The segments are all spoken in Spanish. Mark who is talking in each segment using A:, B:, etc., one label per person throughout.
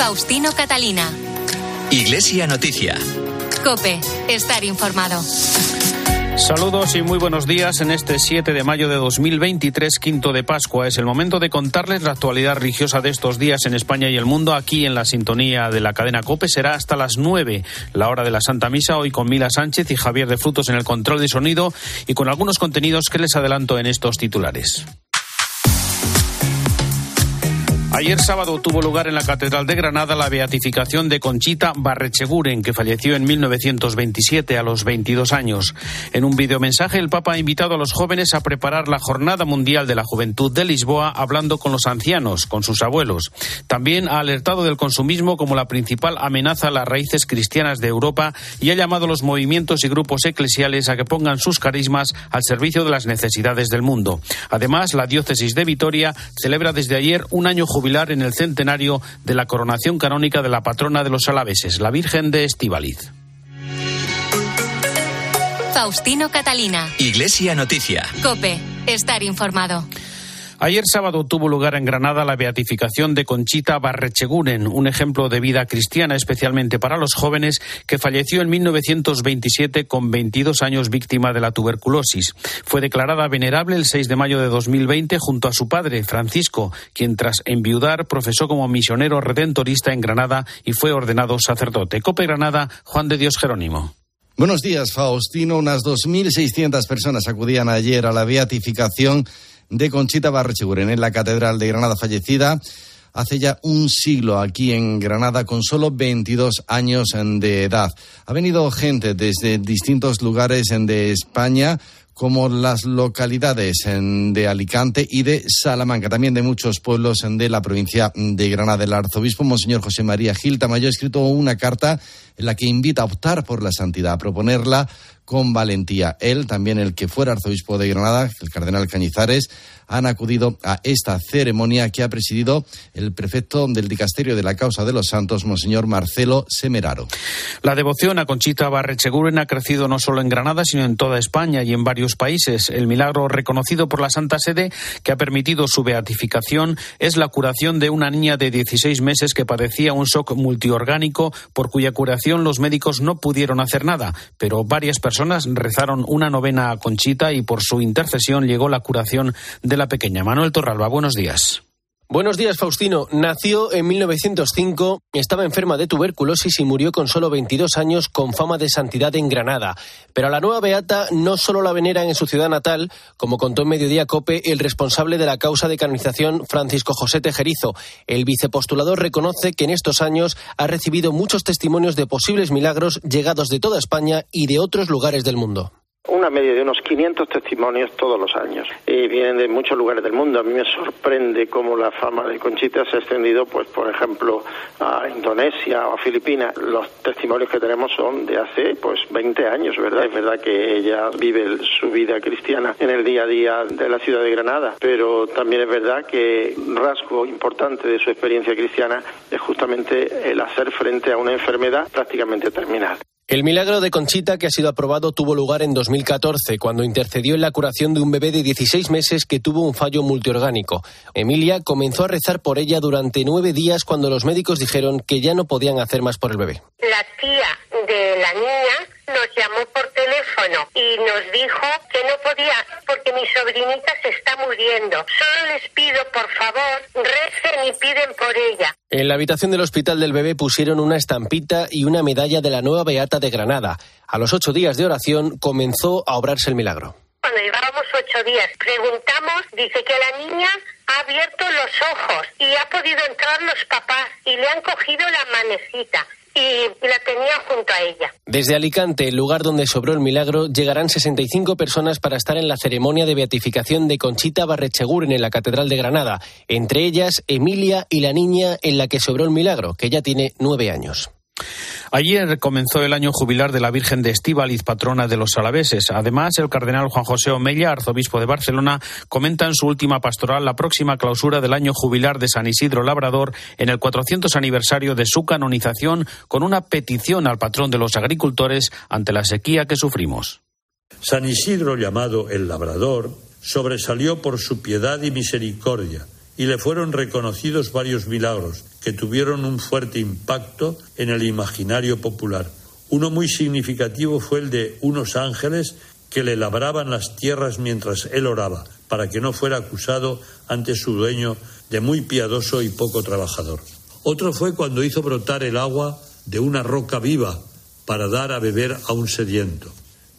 A: Faustino Catalina.
B: Iglesia Noticia.
A: Cope, estar informado.
C: Saludos y muy buenos días. En este 7 de mayo de 2023, quinto de Pascua, es el momento de contarles la actualidad religiosa de estos días en España y el mundo. Aquí en la sintonía de la cadena COPE será hasta las 9, la hora de la Santa Misa, hoy con Mila Sánchez y Javier de Frutos en el control de sonido y con algunos contenidos que les adelanto en estos titulares. Ayer sábado tuvo lugar en la Catedral de Granada la beatificación de Conchita Barrecheguren, que falleció en 1927 a los 22 años. En un videomensaje, el Papa ha invitado a los jóvenes a preparar la Jornada Mundial de la Juventud de Lisboa hablando con los ancianos, con sus abuelos. También ha alertado del consumismo como la principal amenaza a las raíces cristianas de Europa y ha llamado a los movimientos y grupos eclesiales a que pongan sus carismas al servicio de las necesidades del mundo. Además, la diócesis de Vitoria celebra desde ayer un año jubilar en el centenario de la coronación canónica de la patrona de los alaveses, la Virgen de Estivaliz.
A: Faustino Catalina.
B: Iglesia Noticia.
A: Cope, estar informado.
C: Ayer sábado tuvo lugar en Granada la beatificación de Conchita Barrecheguren, un ejemplo de vida cristiana especialmente para los jóvenes, que falleció en 1927 con 22 años víctima de la tuberculosis. Fue declarada venerable el 6 de mayo de 2020 junto a su padre, Francisco, quien tras enviudar profesó como misionero redentorista en Granada y fue ordenado sacerdote. Cope Granada, Juan de Dios Jerónimo.
D: Buenos días, Faustino. Unas 2.600 personas acudían ayer a la beatificación de Conchita Barrecheguren en la Catedral de Granada fallecida hace ya un siglo aquí en Granada con solo 22 años de edad. Ha venido gente desde distintos lugares de España como las localidades de Alicante y de Salamanca, también de muchos pueblos de la provincia de Granada. El arzobispo Monseñor José María Gil Tamayo ha escrito una carta en la que invita a optar por la santidad, a proponerla con valentía. Él, también el que fuera arzobispo de Granada, el cardenal Cañizares, han acudido a esta ceremonia que ha presidido el prefecto del Dicasterio de la Causa de los Santos, Monseñor Marcelo Semeraro.
C: La devoción a Conchita Barrecheguren ha crecido no solo en Granada, sino en toda España y en varios países. El milagro reconocido por la Santa Sede, que ha permitido su beatificación, es la curación de una niña de 16 meses que padecía un shock multiorgánico, por cuya curación los médicos no pudieron hacer nada, pero varias personas rezaron una novena a Conchita y por su intercesión llegó la curación de la pequeña. Manuel Torralba, buenos días.
E: Buenos días, Faustino. Nació en 1905, estaba enferma de tuberculosis y murió con solo 22 años con fama de santidad en Granada. Pero a la nueva Beata no solo la veneran en su ciudad natal, como contó en Mediodía Cope el responsable de la causa de canonización, Francisco José Tejerizo. El vicepostulador reconoce que en estos años ha recibido muchos testimonios de posibles milagros llegados de toda España y de otros lugares del mundo.
F: Una media de unos 500 testimonios todos los años. Y vienen de muchos lugares del mundo. A mí me sorprende cómo la fama de Conchita se ha extendido, pues, por ejemplo, a Indonesia o a Filipinas. Los testimonios que tenemos son de hace, pues, 20 años, ¿verdad? Es verdad que ella vive su vida cristiana en el día a día de la ciudad de Granada, pero también es verdad que un rasgo importante de su experiencia cristiana es justamente el hacer frente a una enfermedad prácticamente terminal.
E: El milagro de Conchita que ha sido aprobado tuvo lugar en 2014, cuando intercedió en la curación de un bebé de 16 meses que tuvo un fallo multiorgánico. Emilia comenzó a rezar por ella durante nueve días cuando los médicos dijeron que ya no podían hacer más por el bebé.
G: La tía de la niña nos llamó por nos dijo que no podía porque mi sobrinita se está muriendo. Solo les pido, por favor, recen y piden por ella.
E: En la habitación del hospital del bebé pusieron una estampita y una medalla de la nueva Beata de Granada. A los ocho días de oración comenzó a obrarse el milagro.
G: Cuando llevábamos ocho días, preguntamos, dice que la niña ha abierto los ojos y ha podido entrar los papás y le han cogido la manecita y la tenía junto a ella.
E: Desde Alicante, el lugar donde sobró el milagro, llegarán 65 personas para estar en la ceremonia de beatificación de Conchita Barrecheguren en la Catedral de Granada, entre ellas Emilia y la niña en la que sobró el milagro, que ya tiene nueve años.
C: Ayer comenzó el año jubilar de la Virgen de Estíbaliz, patrona de los alaveses. Además, el cardenal Juan José Omella, arzobispo de Barcelona, comenta en su última pastoral la próxima clausura del año jubilar de San Isidro Labrador en el 400 aniversario de su canonización con una petición al patrón de los agricultores ante la sequía que sufrimos.
H: San Isidro, llamado el Labrador, sobresalió por su piedad y misericordia y le fueron reconocidos varios milagros que tuvieron un fuerte impacto en el imaginario popular. Uno muy significativo fue el de unos ángeles que le labraban las tierras mientras él oraba, para que no fuera acusado ante su dueño de muy piadoso y poco trabajador. Otro fue cuando hizo brotar el agua de una roca viva para dar a beber a un sediento.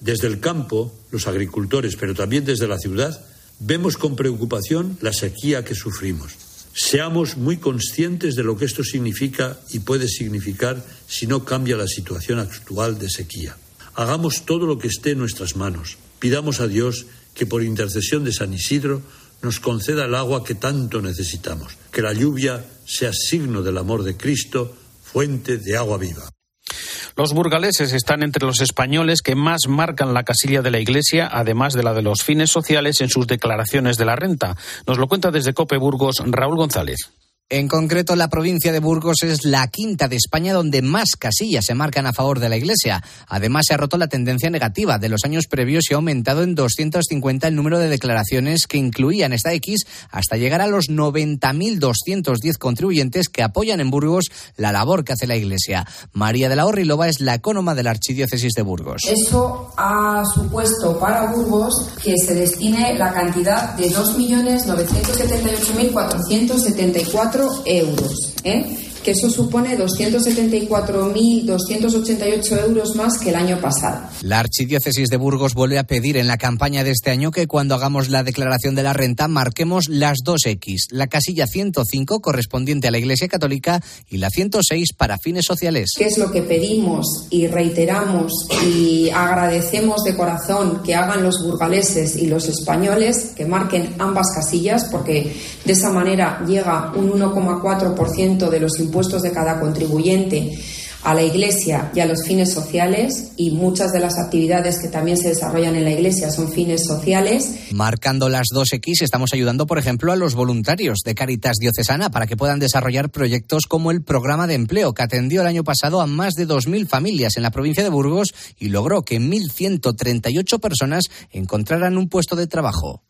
H: Desde el campo, los agricultores, pero también desde la ciudad, vemos con preocupación la sequía que sufrimos. Seamos muy conscientes de lo que esto significa y puede significar si no cambia la situación actual de sequía. Hagamos todo lo que esté en nuestras manos. Pidamos a Dios que por intercesión de San Isidro nos conceda el agua que tanto necesitamos, que la lluvia sea signo del amor de Cristo, fuente de agua viva.
C: Los burgaleses están entre los españoles que más marcan la casilla de la Iglesia, además de la de los fines sociales en sus declaraciones de la renta. Nos lo cuenta desde Cope Burgos Raúl González.
I: En concreto, la provincia de Burgos es la quinta de España donde más casillas se marcan a favor de la Iglesia. Además, se ha roto la tendencia negativa de los años previos y ha aumentado en 250 el número de declaraciones que incluían esta X hasta llegar a los 90.210 contribuyentes que apoyan en Burgos la labor que hace la Iglesia. María de la Horrilova es la ecónoma de la Archidiócesis de Burgos.
J: Eso ha supuesto para Burgos que se destine la cantidad de 2.978.474 euros. ¿eh? Que eso supone 274.288 euros más que el año pasado.
I: La Archidiócesis de Burgos vuelve a pedir en la campaña de este año que cuando hagamos la declaración de la renta marquemos las dos X, la casilla 105 correspondiente a la Iglesia Católica y la 106 para fines sociales.
J: ¿Qué es lo que pedimos y reiteramos y agradecemos de corazón que hagan los burgaleses y los españoles, que marquen ambas casillas, porque de esa manera llega un 1,4% de los impuestos impuestos de cada contribuyente a la Iglesia y a los fines sociales y muchas de las actividades que también se desarrollan en la Iglesia son fines sociales.
I: Marcando las dos X estamos ayudando, por ejemplo, a los voluntarios de Caritas Diocesana para que puedan desarrollar proyectos como el programa de empleo que atendió el año pasado a más de 2.000 familias en la provincia de Burgos y logró que 1.138 personas encontraran un puesto de trabajo.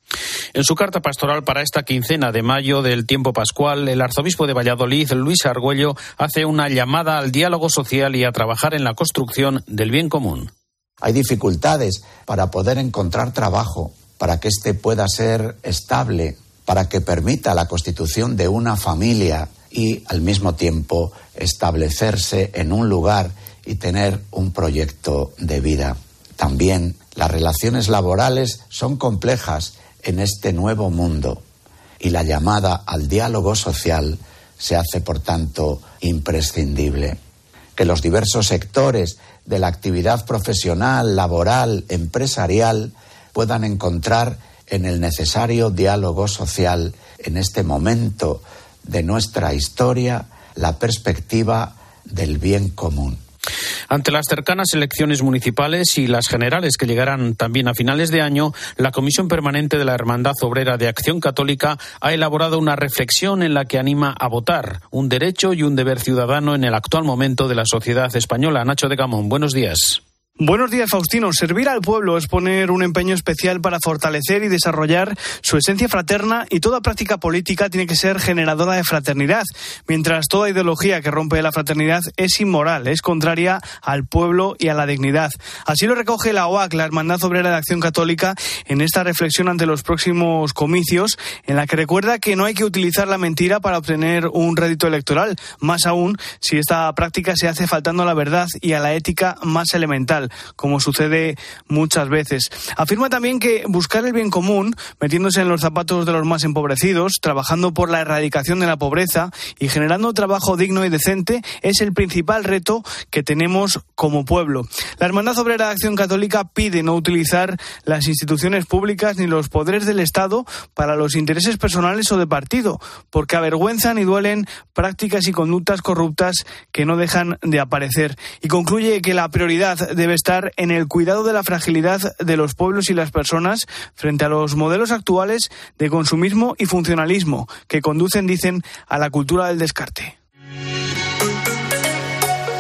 C: En su carta pastoral para esta quincena de mayo del tiempo pascual, el arzobispo de Valladolid, Luis Argüello, hace una llamada al diálogo social y a trabajar en la construcción del bien común.
K: Hay dificultades para poder encontrar trabajo, para que éste pueda ser estable, para que permita la constitución de una familia y al mismo tiempo establecerse en un lugar y tener un proyecto de vida. También las relaciones laborales son complejas en este nuevo mundo y la llamada al diálogo social se hace, por tanto, imprescindible. Que los diversos sectores de la actividad profesional, laboral, empresarial puedan encontrar en el necesario diálogo social en este momento de nuestra historia la perspectiva del bien común.
C: Ante las cercanas elecciones municipales y las generales que llegarán también a finales de año, la Comisión Permanente de la Hermandad Obrera de Acción Católica ha elaborado una reflexión en la que anima a votar, un derecho y un deber ciudadano en el actual momento de la sociedad española. Nacho de Gamón, buenos días.
L: Buenos días, Faustino. Servir al pueblo es poner un empeño especial para fortalecer y desarrollar su esencia fraterna y toda práctica política tiene que ser generadora de fraternidad, mientras toda ideología que rompe la fraternidad es inmoral, es contraria al pueblo y a la dignidad. Así lo recoge la OAC, la Hermandad Obrera de Acción Católica, en esta reflexión ante los próximos comicios, en la que recuerda que no hay que utilizar la mentira para obtener un rédito electoral, más aún si esta práctica se hace faltando a la verdad y a la ética más elemental como sucede muchas veces. Afirma también que buscar el bien común, metiéndose en los zapatos de los más empobrecidos, trabajando por la erradicación de la pobreza y generando trabajo digno y decente, es el principal reto que tenemos como pueblo. La Hermandad Obrera de Acción Católica pide no utilizar las instituciones públicas ni los poderes del Estado para los intereses personales o de partido, porque avergüenzan y duelen prácticas y conductas corruptas que no dejan de aparecer. Y concluye que la prioridad debe estar en el cuidado de la fragilidad de los pueblos y las personas frente a los modelos actuales de consumismo y funcionalismo que conducen, dicen, a la cultura del descarte.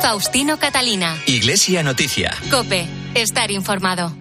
A: Faustino Catalina.
B: Iglesia Noticia.
A: Cope. Estar informado.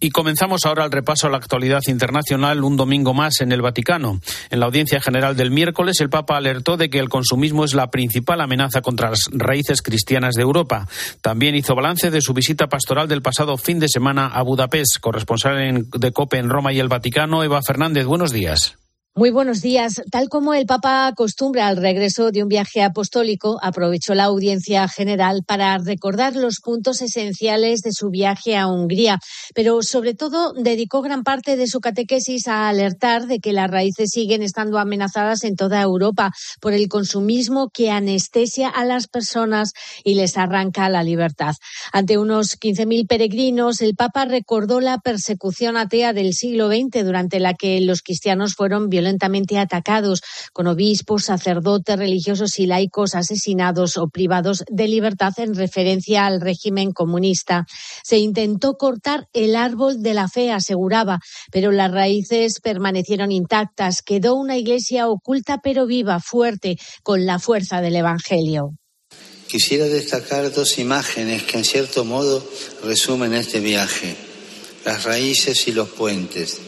C: Y comenzamos ahora el repaso a la actualidad internacional un domingo más en el Vaticano. En la audiencia general del miércoles, el Papa alertó de que el consumismo es la principal amenaza contra las raíces cristianas de Europa. También hizo balance de su visita pastoral del pasado fin de semana a Budapest. Corresponsal de COPE en Roma y el Vaticano, Eva Fernández. Buenos días.
M: Muy buenos días. Tal como el Papa acostumbra al regreso de un viaje apostólico, aprovechó la audiencia general para recordar los puntos esenciales de su viaje a Hungría, pero sobre todo dedicó gran parte de su catequesis a alertar de que las raíces siguen estando amenazadas en toda Europa por el consumismo que anestesia a las personas y les arranca la libertad. Ante unos 15.000 peregrinos, el Papa recordó la persecución atea del siglo XX durante la que los cristianos fueron violentamente atacados, con obispos, sacerdotes, religiosos y laicos asesinados o privados de libertad en referencia al régimen comunista. Se intentó cortar el árbol de la fe, aseguraba, pero las raíces permanecieron intactas. Quedó una iglesia oculta pero viva, fuerte, con la fuerza del Evangelio.
N: Quisiera destacar dos imágenes que en cierto modo resumen este viaje, las raíces y los puentes.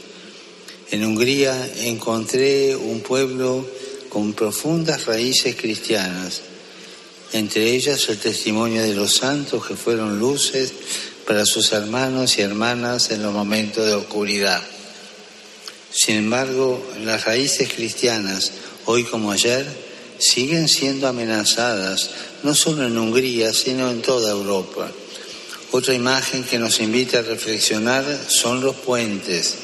N: En Hungría encontré un pueblo con profundas raíces cristianas, entre ellas el testimonio de los santos que fueron luces para sus hermanos y hermanas en los momentos de oscuridad. Sin embargo, las raíces cristianas, hoy como ayer, siguen siendo amenazadas, no solo en Hungría, sino en toda Europa. Otra imagen que nos invita a reflexionar son los puentes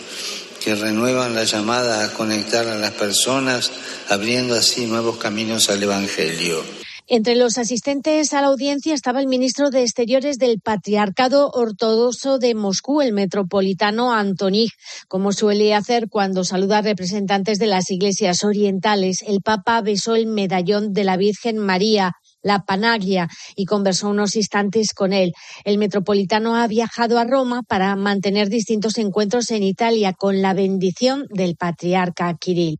N: que renuevan la llamada a conectar a las personas, abriendo así nuevos caminos al Evangelio.
M: Entre los asistentes a la audiencia estaba el ministro de Exteriores del Patriarcado Ortodoxo de Moscú, el metropolitano Antonig. Como suele hacer cuando saluda a representantes de las iglesias orientales, el Papa besó el medallón de la Virgen María la Panaglia y conversó unos instantes con él. El metropolitano ha viajado a Roma para mantener distintos encuentros en Italia con la bendición del patriarca Kirill.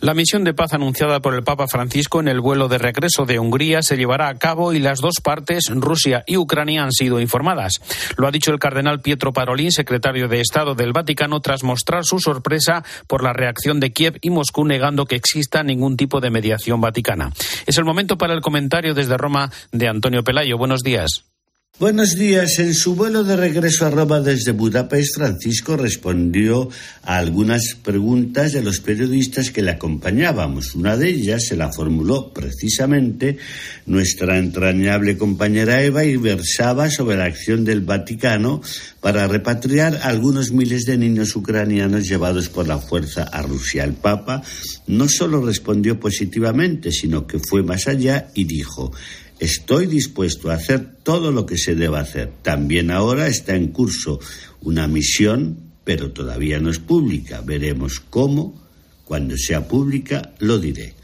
C: La misión de paz anunciada por el Papa Francisco en el vuelo de regreso de Hungría se llevará a cabo y las dos partes, Rusia y Ucrania, han sido informadas. Lo ha dicho el cardenal Pietro Parolin, secretario de Estado del Vaticano, tras mostrar su sorpresa por la reacción de Kiev y Moscú negando que exista ningún tipo de mediación vaticana. Es el momento para el comentario desde Roma de Antonio Pelayo. Buenos días.
O: Buenos días. En su vuelo de regreso a Roma desde Budapest, Francisco respondió a algunas preguntas de los periodistas que le acompañábamos. Una de ellas se la formuló precisamente nuestra entrañable compañera Eva y versaba sobre la acción del Vaticano para repatriar a algunos miles de niños ucranianos llevados por la fuerza a Rusia. El Papa no solo respondió positivamente, sino que fue más allá y dijo Estoy dispuesto a hacer todo lo que se deba hacer. También ahora está en curso una misión, pero todavía no es pública. Veremos cómo. Cuando sea pública, lo diré.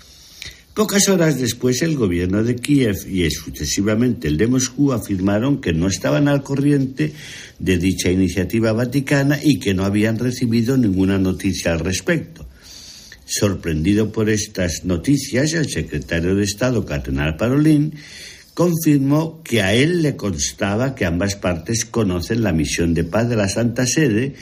O: Pocas horas después, el gobierno de Kiev y sucesivamente el de Moscú afirmaron que no estaban al corriente de dicha iniciativa vaticana y que no habían recibido ninguna noticia al respecto. Sorprendido por estas noticias, el secretario de Estado, Cardenal Parolín, confirmó que a él le constaba que ambas partes conocen la misión de paz de la Santa Sede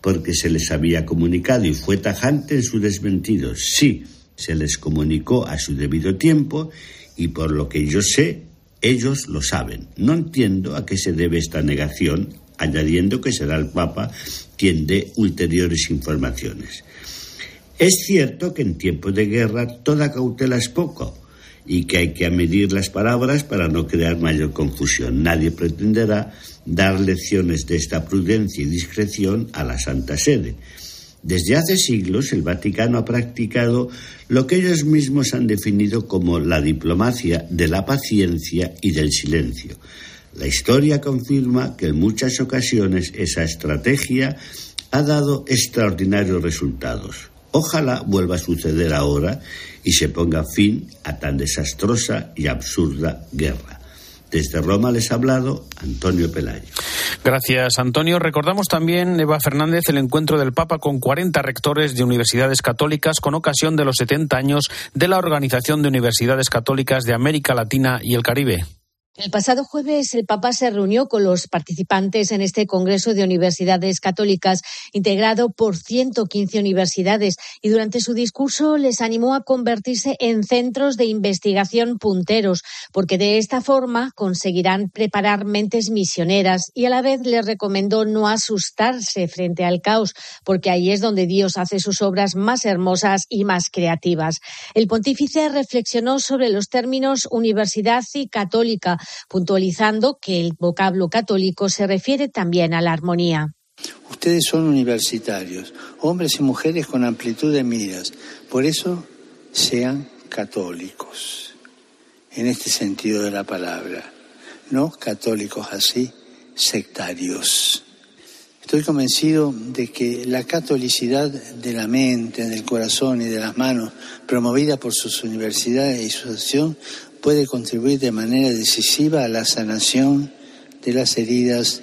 O: porque se les había comunicado y fue tajante en su desmentido. Sí, se les comunicó a su debido tiempo y por lo que yo sé, ellos lo saben. No entiendo a qué se debe esta negación, añadiendo que será el Papa quien dé ulteriores informaciones. Es cierto que en tiempos de guerra toda cautela es poco y que hay que medir las palabras para no crear mayor confusión. Nadie pretenderá dar lecciones de esta prudencia y discreción a la Santa Sede. Desde hace siglos el Vaticano ha practicado lo que ellos mismos han definido como la diplomacia de la paciencia y del silencio. La historia confirma que en muchas ocasiones esa estrategia ha dado extraordinarios resultados. Ojalá vuelva a suceder ahora y se ponga fin a tan desastrosa y absurda guerra. Desde Roma les ha hablado Antonio Pelayo.
C: Gracias, Antonio. Recordamos también, Eva Fernández, el encuentro del Papa con 40 rectores de universidades católicas con ocasión de los 70 años de la Organización de Universidades Católicas de América Latina y el Caribe.
M: El pasado jueves el Papa se reunió con los participantes en este Congreso de Universidades Católicas integrado por 115 universidades y durante su discurso les animó a convertirse en centros de investigación punteros porque de esta forma conseguirán preparar mentes misioneras y a la vez les recomendó no asustarse frente al caos porque ahí es donde Dios hace sus obras más hermosas y más creativas. El pontífice reflexionó sobre los términos universidad y católica puntualizando que el vocablo católico se refiere también a la armonía.
N: Ustedes son universitarios, hombres y mujeres con amplitud de miras. Por eso sean católicos, en este sentido de la palabra. No católicos así, sectarios. Estoy convencido de que la catolicidad de la mente, del corazón y de las manos, promovida por sus universidades y su acción, puede contribuir de manera decisiva a la sanación de las heridas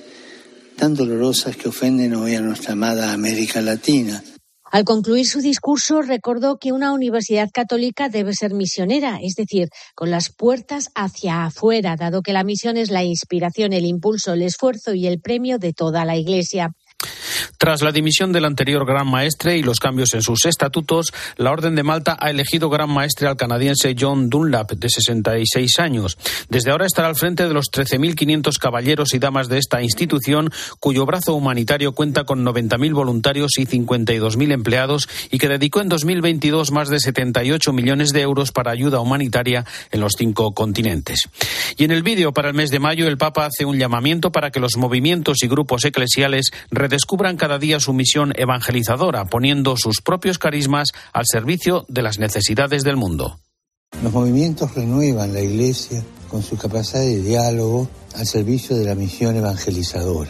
N: tan dolorosas que ofenden hoy a nuestra amada América Latina.
M: Al concluir su discurso, recordó que una universidad católica debe ser misionera, es decir, con las puertas hacia afuera, dado que la misión es la inspiración, el impulso, el esfuerzo y el premio de toda la Iglesia.
C: Tras la dimisión del anterior Gran Maestre y los cambios en sus estatutos, la Orden de Malta ha elegido Gran Maestre al canadiense John Dunlap, de 66 años. Desde ahora estará al frente de los 13.500 caballeros y damas de esta institución, cuyo brazo humanitario cuenta con 90.000 voluntarios y 52.000 empleados y que dedicó en 2022 más de 78 millones de euros para ayuda humanitaria en los cinco continentes. Y en el vídeo para el mes de mayo, el Papa hace un llamamiento para que los movimientos y grupos eclesiales descubran cada día su misión evangelizadora, poniendo sus propios carismas al servicio de las necesidades del mundo.
N: Los movimientos renuevan la Iglesia con su capacidad de diálogo al servicio de la misión evangelizadora.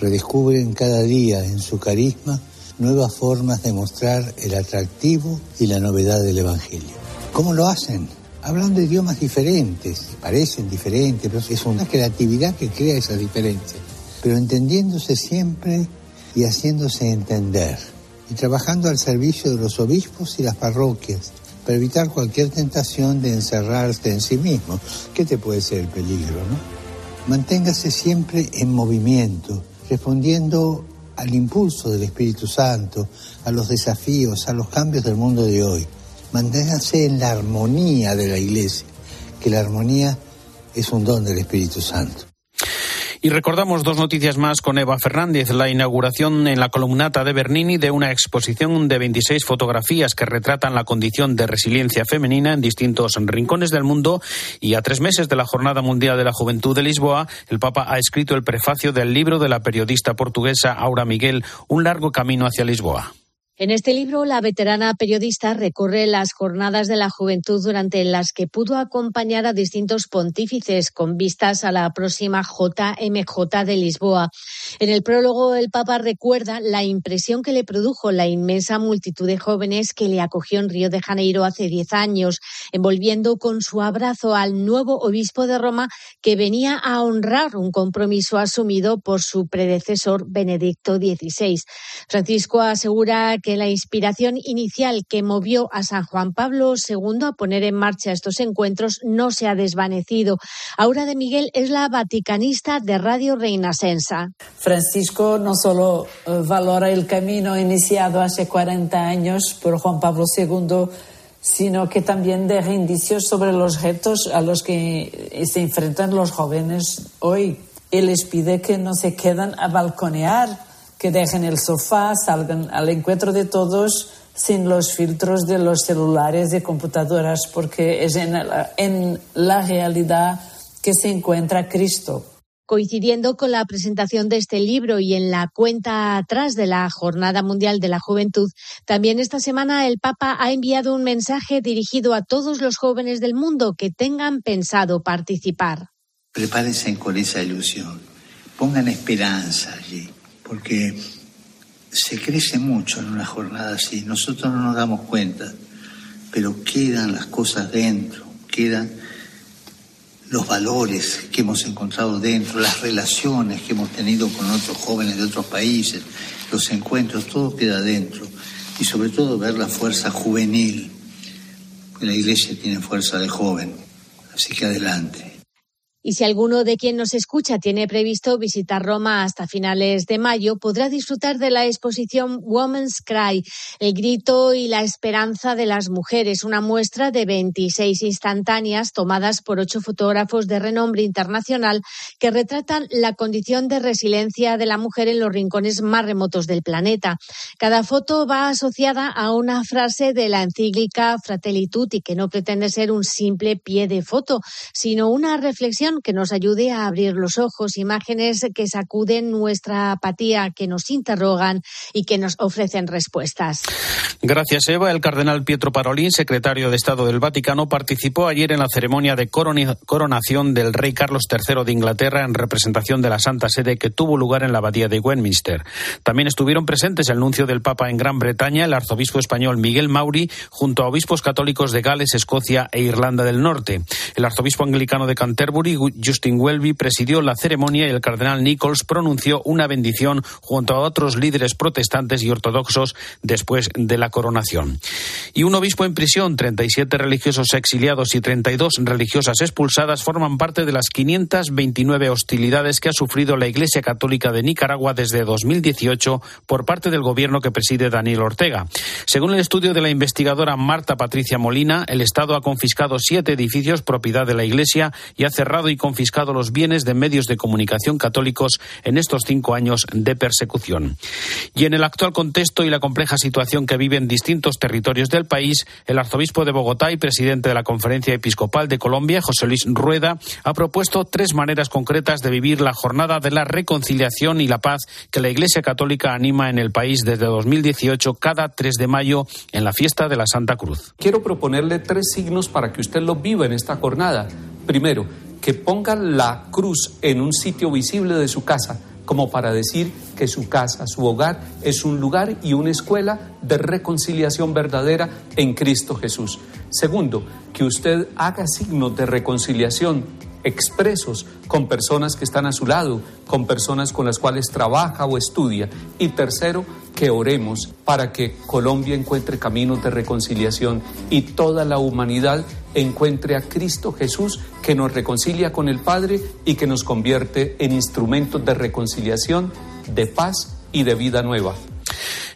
N: Redescubren cada día en su carisma nuevas formas de mostrar el atractivo y la novedad del Evangelio. ¿Cómo lo hacen? Hablando idiomas diferentes, parecen diferentes, pero es una creatividad que crea esa diferencia, pero entendiéndose siempre y haciéndose entender, y trabajando al servicio de los obispos y las parroquias, para evitar cualquier tentación de encerrarse en sí mismo. ¿Qué te puede ser el peligro, no? Manténgase siempre en movimiento, respondiendo al impulso del Espíritu Santo, a los desafíos, a los cambios del mundo de hoy. Manténgase en la armonía de la Iglesia, que la armonía es un don del Espíritu Santo.
C: Y recordamos dos noticias más con Eva Fernández, la inauguración en la columnata de Bernini de una exposición de 26 fotografías que retratan la condición de resiliencia femenina en distintos rincones del mundo y a tres meses de la Jornada Mundial de la Juventud de Lisboa, el Papa ha escrito el prefacio del libro de la periodista portuguesa Aura Miguel, Un largo camino hacia Lisboa.
M: En este libro, la veterana periodista recorre las jornadas de la juventud durante las que pudo acompañar a distintos pontífices con vistas a la próxima JMJ de Lisboa. En el prólogo, el Papa recuerda la impresión que le produjo la inmensa multitud de jóvenes que le acogió en Río de Janeiro hace diez años, envolviendo con su abrazo al nuevo obispo de Roma que venía a honrar un compromiso asumido por su predecesor Benedicto XVI. Francisco asegura que la inspiración inicial que movió a San Juan Pablo II a poner en marcha estos encuentros no se ha desvanecido. Aura de Miguel es la vaticanista de Radio Reina Sensa.
P: Francisco no solo eh, valora el camino iniciado hace 40 años por Juan Pablo II, sino que también deja indicios sobre los retos a los que se enfrentan los jóvenes hoy. Él les pide que no se quedan a balconear que dejen el sofá, salgan al encuentro de todos sin los filtros de los celulares y computadoras, porque es en la, en la realidad que se encuentra Cristo.
M: Coincidiendo con la presentación de este libro y en la cuenta atrás de la Jornada Mundial de la Juventud, también esta semana el Papa ha enviado un mensaje dirigido a todos los jóvenes del mundo que tengan pensado participar.
N: Prepárense con esa ilusión, pongan esperanza allí porque se crece mucho en una jornada así. Nosotros no nos damos cuenta, pero quedan las cosas dentro, quedan los valores que hemos encontrado dentro, las relaciones que hemos tenido con otros jóvenes de otros países, los encuentros, todo queda dentro. Y sobre todo ver la fuerza juvenil, que la iglesia tiene fuerza de joven. Así que adelante.
M: Y si alguno de quien nos escucha tiene previsto visitar Roma hasta finales de mayo, podrá disfrutar de la exposición Woman's Cry, el grito y la esperanza de las mujeres, una muestra de 26 instantáneas tomadas por ocho fotógrafos de renombre internacional que retratan la condición de resiliencia de la mujer en los rincones más remotos del planeta. Cada foto va asociada a una frase de la encíclica Fratelli Tutti, que no pretende ser un simple pie de foto, sino una reflexión que nos ayude a abrir los ojos, imágenes que sacuden nuestra apatía, que nos interrogan y que nos ofrecen respuestas.
C: Gracias, Eva. El cardenal Pietro Parolín, secretario de Estado del Vaticano, participó ayer en la ceremonia de coronación del rey Carlos III de Inglaterra en representación de la Santa Sede que tuvo lugar en la abadía de Westminster. También estuvieron presentes el nuncio del Papa en Gran Bretaña, el arzobispo español Miguel Mauri, junto a obispos católicos de Gales, Escocia e Irlanda del Norte. El arzobispo anglicano de Canterbury, Justin Welby presidió la ceremonia y el cardenal Nichols pronunció una bendición junto a otros líderes protestantes y ortodoxos después de la coronación. Y un obispo en prisión, 37 religiosos exiliados y 32 religiosas expulsadas forman parte de las 529 hostilidades que ha sufrido la Iglesia Católica de Nicaragua desde 2018 por parte del gobierno que preside Daniel Ortega. Según el estudio de la investigadora Marta Patricia Molina, el Estado ha confiscado siete edificios propiedad de la Iglesia y ha cerrado y confiscado los bienes de medios de comunicación católicos en estos cinco años de persecución. Y en el actual contexto y la compleja situación que viven distintos territorios del país, el arzobispo de Bogotá y presidente de la Conferencia Episcopal de Colombia, José Luis Rueda, ha propuesto tres maneras concretas de vivir la jornada de la reconciliación y la paz que la Iglesia Católica anima en el país desde 2018 cada 3 de mayo en la fiesta de la Santa Cruz.
Q: Quiero proponerle tres signos para que usted lo viva en esta jornada. Primero, que ponga la cruz en un sitio visible de su casa, como para decir que su casa, su hogar, es un lugar y una escuela de reconciliación verdadera en Cristo Jesús. Segundo, que usted haga signos de reconciliación expresos con personas que están a su lado, con personas con las cuales trabaja o estudia. Y tercero, que oremos para que Colombia encuentre caminos de reconciliación y toda la humanidad encuentre a Cristo Jesús que nos reconcilia con el Padre y que nos convierte en instrumentos de reconciliación, de paz y de vida nueva.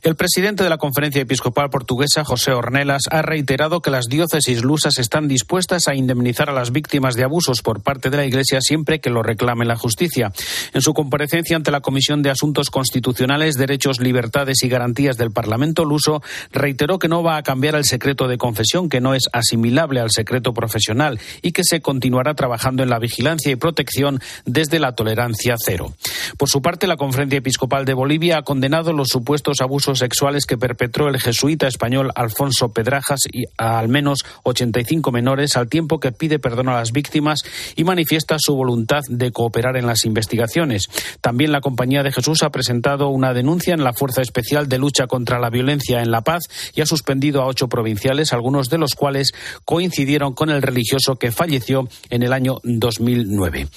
C: El presidente de la Conferencia Episcopal Portuguesa, José Ornelas, ha reiterado que las diócesis lusas están dispuestas a indemnizar a las víctimas de abusos por parte de la Iglesia siempre que lo reclame la justicia. En su comparecencia ante la Comisión de Asuntos Constitucionales, Derechos, Libertades y Garantías del Parlamento luso, reiteró que no va a cambiar el secreto de confesión, que no es asimilable al secreto profesional y que se continuará trabajando en la vigilancia y protección desde la tolerancia cero. Por su parte, la Conferencia Episcopal de Bolivia ha condenado los supuestos abusos sexuales que perpetró el jesuita español Alfonso Pedrajas y a al menos 85 menores, al tiempo que pide perdón a las víctimas y manifiesta su voluntad de cooperar en las investigaciones. También la Compañía de Jesús ha presentado una denuncia en la Fuerza Especial de Lucha contra la Violencia en La Paz y ha suspendido a ocho provinciales, algunos de los cuales coincidieron con el religioso que falleció en el año 2009.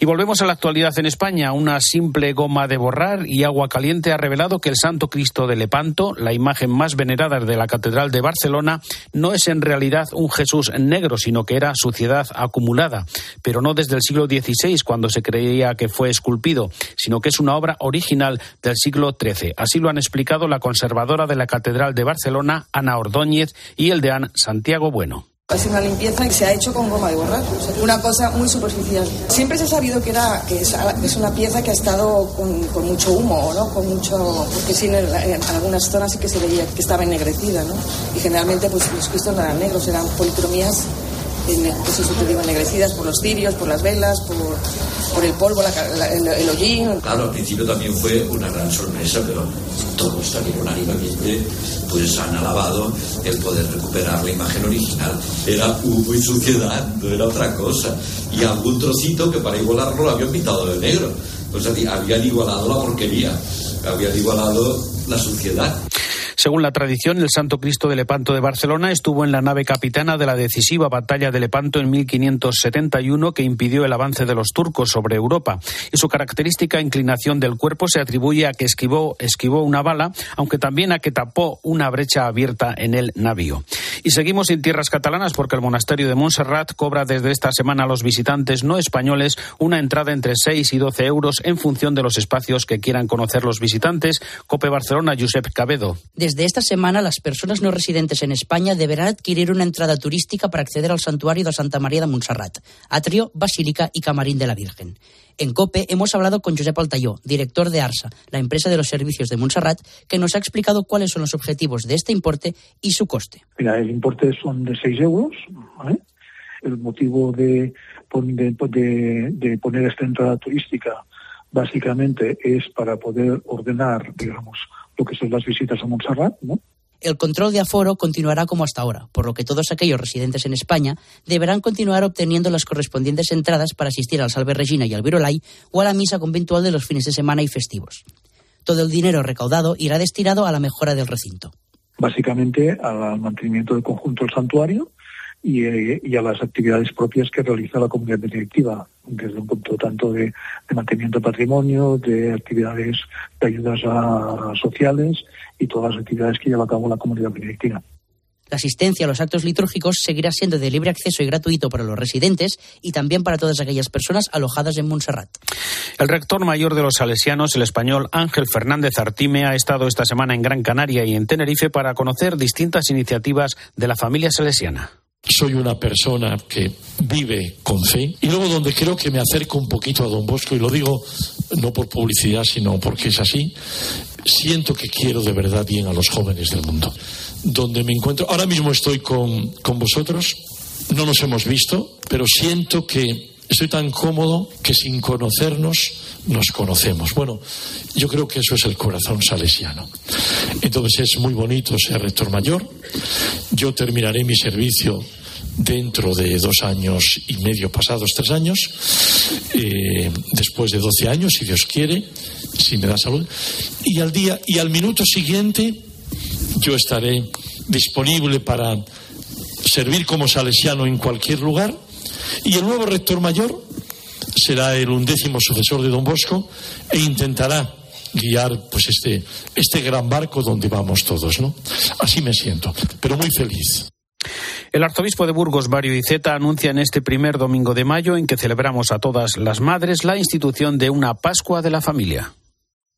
C: Y volvemos a la actualidad en España. Una simple goma de borrar y agua caliente ha revelado que el Santo Cristo de Lepanto, la imagen más venerada de la Catedral de Barcelona, no es en realidad un Jesús negro, sino que era suciedad acumulada, pero no desde el siglo XVI, cuando se creía que fue esculpido, sino que es una obra original del siglo XIII. Así lo han explicado la conservadora de la Catedral de Barcelona, Ana Ordóñez, y el deán Santiago Bueno.
R: Es una limpieza que se ha hecho con goma de borrar, una cosa muy superficial. Siempre se ha sabido que era que es, una pieza que ha estado con, mucho humo, ¿no? Con mucho, porque sí, en, algunas zonas sí que se veía que estaba ennegrecida, ¿no? Y generalmente pues los cristos no eran negros, eran policromías pues eso te digo, ennegrecidas por los cirios, por las velas, por, por el polvo, el, hollín.
S: Claro, al principio también fue una gran sorpresa, pero todos también unánimemente pues han alabado el poder recuperar la imagen original. Era humo y suciedad, no era otra cosa. Y algún trocito que para igualarlo lo habían pintado de negro. O sea, habían igualado la porquería, habían igualado la suciedad.
C: Según la tradición, el Santo Cristo de Lepanto de Barcelona estuvo en la nave capitana de la decisiva batalla de Lepanto en 1571 que impidió el avance de los turcos sobre Europa. Y su característica inclinación del cuerpo se atribuye a que esquivó, una bala, aunque también a que tapó una brecha abierta en el navío. Y seguimos en tierras catalanas porque el monasterio de Montserrat cobra desde esta semana a los visitantes no españoles una entrada entre 6 y 12 euros en función de los espacios que quieran conocer los visitantes. Cope Barcelona, Josep Cabedo.
T: Desde esta semana, las personas no residentes en España deberán adquirir una entrada turística para acceder al santuario de Santa María de Montserrat, atrio, basílica y camarín de la Virgen. En COPE hemos hablado con Josep Altayó, director de ARSA, la empresa de los servicios de Montserrat, que nos ha explicado cuáles son los objetivos de este importe y su coste.
U: Mira, el importe son de 6 euros. El motivo de, de poner esta entrada turística básicamente es para poder ordenar, digamos, lo que son las visitas a Montserrat, ¿no?
T: El control de aforo continuará como hasta ahora, por lo que todos aquellos residentes en España deberán continuar obteniendo las correspondientes entradas para asistir al Salve Regina y al Virolai o a la misa conventual de los fines de semana y festivos. Todo el dinero recaudado irá destinado a la mejora del recinto.
U: Básicamente al mantenimiento del conjunto del santuario y, eh, y, a las actividades propias que realiza la comunidad directiva, desde un punto tanto de, de mantenimiento de patrimonio, de actividades de ayudas a, sociales y todas las actividades que lleva a cabo la comunidad directiva.
T: La asistencia a los actos litúrgicos seguirá siendo de libre acceso y gratuito para los residentes y también para todas aquellas personas alojadas en Montserrat.
C: El rector mayor de los salesianos, el español Ángel Fernández Artime, ha estado esta semana en Gran Canaria y en Tenerife para conocer distintas iniciativas de la familia salesiana
V: soy una persona que vive con fe. Y luego donde creo que me acerco un poquito a don Bosco y lo digo no por publicidad sino porque es así siento que quiero de verdad bien a los jóvenes del mundo. Donde me encuentro ahora mismo estoy con, con vosotros no nos hemos visto pero siento que estoy tan cómodo que sin conocernos nos conocemos. Bueno, yo creo que eso es el corazón salesiano. Entonces es muy bonito ser rector mayor. Yo terminaré mi servicio dentro de dos años y medio pasados, tres años, eh, después de doce años, si Dios quiere, si me da salud. Y al día y al minuto siguiente yo estaré disponible para servir como salesiano en cualquier lugar y el nuevo rector mayor será el undécimo sucesor de Don Bosco e intentará guiar pues este, este gran barco donde vamos todos, ¿no? Así me siento, pero muy feliz.
C: El arzobispo de Burgos, Mario Iceta, anuncia en este primer domingo de mayo, en que celebramos a todas las madres, la institución de una Pascua de la familia.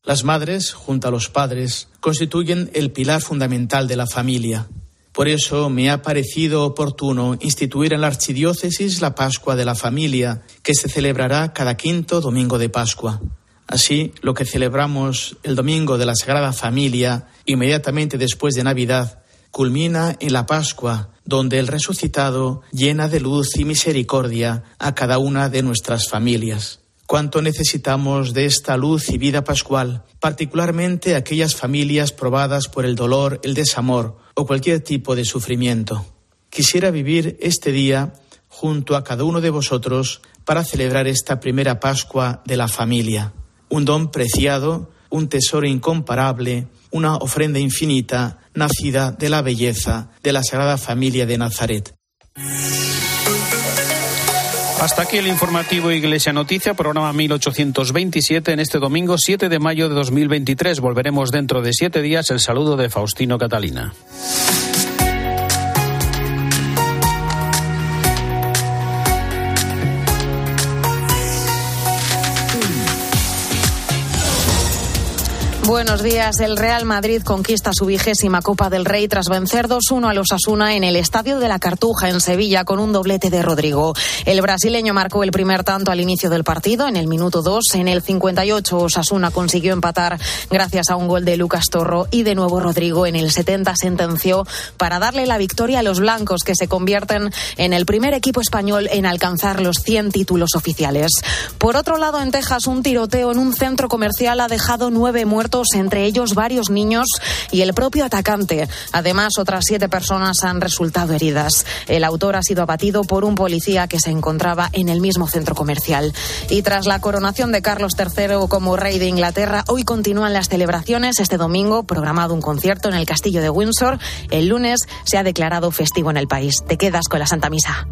W: Las madres, junto a los padres, constituyen el pilar fundamental de la familia. Por eso me ha parecido oportuno instituir en la Archidiócesis la Pascua de la Familia, que se celebrará cada quinto domingo de Pascua. Así, lo que celebramos el domingo de la Sagrada Familia, inmediatamente después de Navidad, culmina en la Pascua, donde el resucitado llena de luz y misericordia a cada una de nuestras familias. Cuánto necesitamos de esta luz y vida pascual, particularmente aquellas familias probadas por el dolor, el desamor o cualquier tipo de sufrimiento. Quisiera vivir este día junto a cada uno de vosotros para celebrar esta primera Pascua de la familia. Un don preciado, un tesoro incomparable, una ofrenda infinita nacida de la belleza de la Sagrada Familia de Nazaret.
C: Hasta aquí el informativo Iglesia Noticia, programa 1827, en este domingo 7 de mayo de 2023. Volveremos dentro de siete días. El saludo de Faustino Catalina.
X: Buenos días. El Real Madrid conquista su vigésima Copa del Rey tras vencer 2-1 a los Asuna en el Estadio de la Cartuja en Sevilla con un doblete de Rodrigo. El brasileño marcó el primer tanto al inicio del partido en el minuto 2. En el 58 Osasuna consiguió empatar gracias a un gol de Lucas Torro y de nuevo Rodrigo en el 70 sentenció para darle la victoria a los blancos que se convierten en el primer equipo español en alcanzar los 100 títulos oficiales. Por otro lado, en Texas un tiroteo en un centro comercial ha dejado nueve muertos entre ellos varios niños y el propio atacante. Además, otras siete personas han resultado heridas. El autor ha sido abatido por un policía que se encontraba en el mismo centro comercial. Y tras la coronación de Carlos III como rey de Inglaterra, hoy continúan las celebraciones. Este domingo, programado un concierto en el castillo de Windsor. El lunes se ha declarado festivo en el país. Te quedas con la Santa Misa.